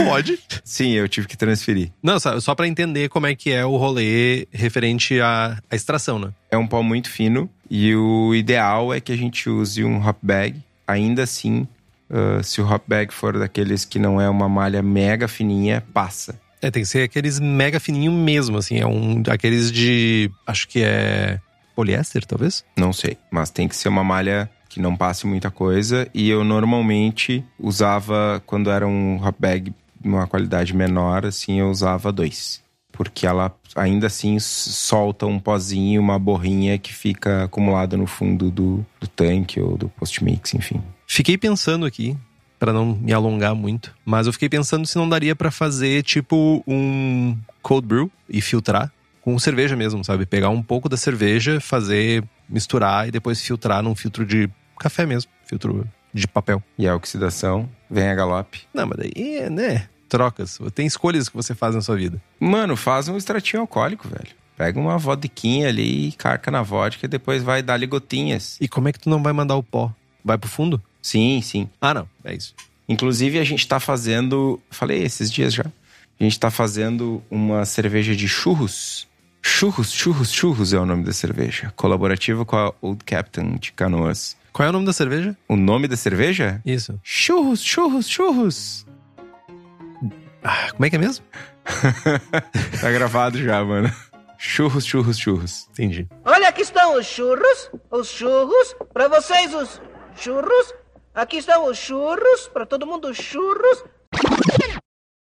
Pode. Sim, eu tive que transferir. Não, só, só para entender como é que é o rolê referente à, à extração, né? É um pó muito fino e o ideal é que a gente use um hop bag. Ainda assim, uh, se o hop bag for daqueles que não é uma malha mega fininha, passa. É, tem que ser aqueles mega fininho mesmo, assim. É um aqueles de. Acho que é. Poliéster, talvez? Não sei, mas tem que ser uma malha que não passe muita coisa. E eu normalmente usava, quando era um hop bag uma qualidade menor, assim, eu usava dois. Porque ela ainda assim solta um pozinho, uma borrinha que fica acumulada no fundo do, do tanque ou do post-mix, enfim. Fiquei pensando aqui, para não me alongar muito, mas eu fiquei pensando se não daria para fazer tipo um cold brew e filtrar com cerveja mesmo, sabe? Pegar um pouco da cerveja, fazer, misturar e depois filtrar num filtro de café mesmo, filtro de papel. E a oxidação vem a galope. Não, mas daí, né? Trocas. Tem escolhas que você faz na sua vida. Mano, faz um extratinho alcoólico, velho. Pega uma vodquinha ali, carca na vodka e depois vai dar gotinhas. E como é que tu não vai mandar o pó? Vai pro fundo? Sim, sim. Ah, não. É isso. Inclusive, a gente tá fazendo. Falei esses dias já. A gente tá fazendo uma cerveja de churros. Churros, churros, churros é o nome da cerveja. Colaborativo com a Old Captain de Canoas. Qual é o nome da cerveja? O nome da cerveja? Isso. Churros, churros, churros. Ah, como é que é mesmo? tá gravado já, mano. Churros, churros, churros. Entendi. Olha, aqui estão os churros, os churros, para vocês os churros. Aqui estão os churros, para todo mundo os churros.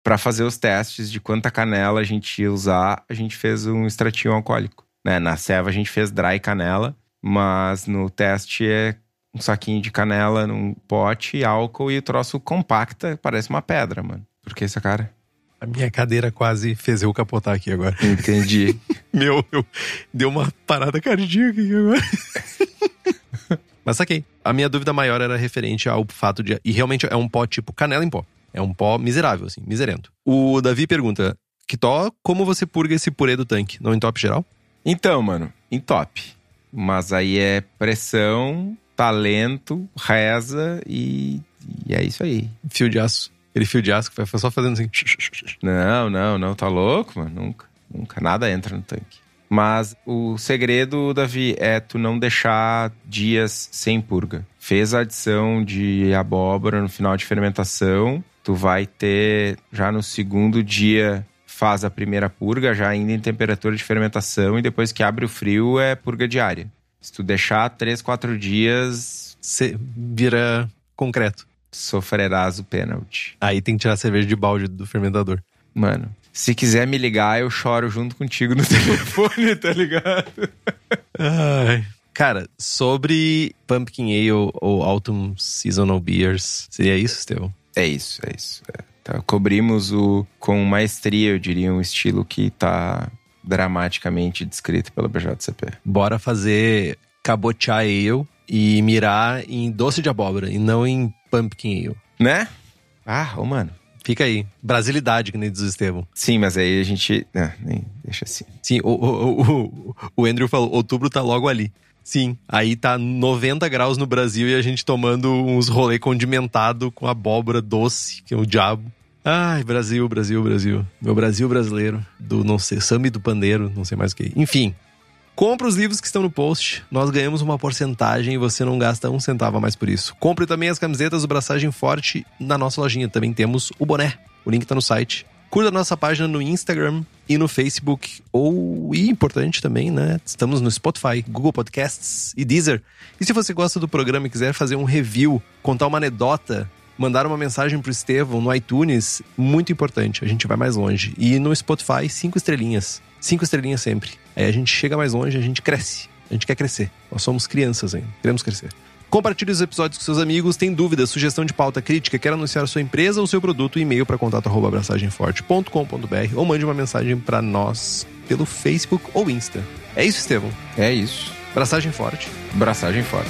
Para fazer os testes de quanta canela a gente ia usar, a gente fez um extratinho alcoólico. Né? Na ceva a gente fez dry canela, mas no teste é um saquinho de canela num pote, álcool e o troço compacta, parece uma pedra, mano. Por que essa cara? A minha cadeira quase fez eu capotar aqui agora. Entendi. Meu, eu, deu uma parada cardíaca aqui agora. Mas saquei. A minha dúvida maior era referente ao fato de. E realmente é um pó tipo canela em pó. É um pó miserável, assim, miserento. O Davi pergunta: Kitó, como você purga esse purê do tanque? Não entope geral? Então, mano, entope. Mas aí é pressão, talento, reza e, e é isso aí. Fio de aço. Aquele fio de aço que foi só fazendo assim. Não, não, não, tá louco, mano? Nunca, nunca. Nada entra no tanque. Mas o segredo, Davi, é tu não deixar dias sem purga. Fez a adição de abóbora no final de fermentação, tu vai ter já no segundo dia faz a primeira purga, já ainda em temperatura de fermentação, e depois que abre o frio é purga diária. Se tu deixar três, quatro dias. Você vira concreto. Sofrerás o pênalti. Aí tem que tirar a cerveja de balde do fermentador. Mano, se quiser me ligar, eu choro junto contigo no telefone, tá ligado? Ai. Cara, sobre Pumpkin Ale ou Autumn Seasonal Beers, seria isso, Estevão? É isso, é isso. É. Tá, cobrimos o com maestria, eu diria, um estilo que tá dramaticamente descrito pela BJCP. Bora fazer cabochá ale e mirar em doce de abóbora e não em pumpkin ale. Né? Ah, ô mano. Fica aí. Brasilidade, que nem diz o Estevão. Sim, mas aí a gente. Ah, nem deixa assim. Sim, o, o, o, o Andrew falou: outubro tá logo ali. Sim, aí tá 90 graus no Brasil e a gente tomando uns rolê condimentado com abóbora doce, que é o diabo. Ai, Brasil, Brasil, Brasil. Meu Brasil brasileiro. Do, não sei, Samba do Pandeiro, não sei mais o que. Enfim, compre os livros que estão no post. Nós ganhamos uma porcentagem e você não gasta um centavo a mais por isso. Compre também as camisetas do Braçagem Forte na nossa lojinha. Também temos o boné. O link tá no site. Curta a nossa página no Instagram e no Facebook. Ou, e importante também, né? Estamos no Spotify, Google Podcasts e Deezer. E se você gosta do programa e quiser fazer um review, contar uma anedota, mandar uma mensagem pro Estevão no iTunes, muito importante. A gente vai mais longe. E no Spotify, cinco estrelinhas. Cinco estrelinhas sempre. Aí a gente chega mais longe, a gente cresce. A gente quer crescer. Nós somos crianças ainda. Queremos crescer. Compartilhe os episódios com seus amigos. Tem dúvida, sugestão de pauta crítica, quer anunciar sua empresa ou seu produto, e-mail para contato@abraçagemforte.com.br ou mande uma mensagem para nós pelo Facebook ou Insta. É isso, Estevão. É isso. Braçagem forte. Braçagem forte.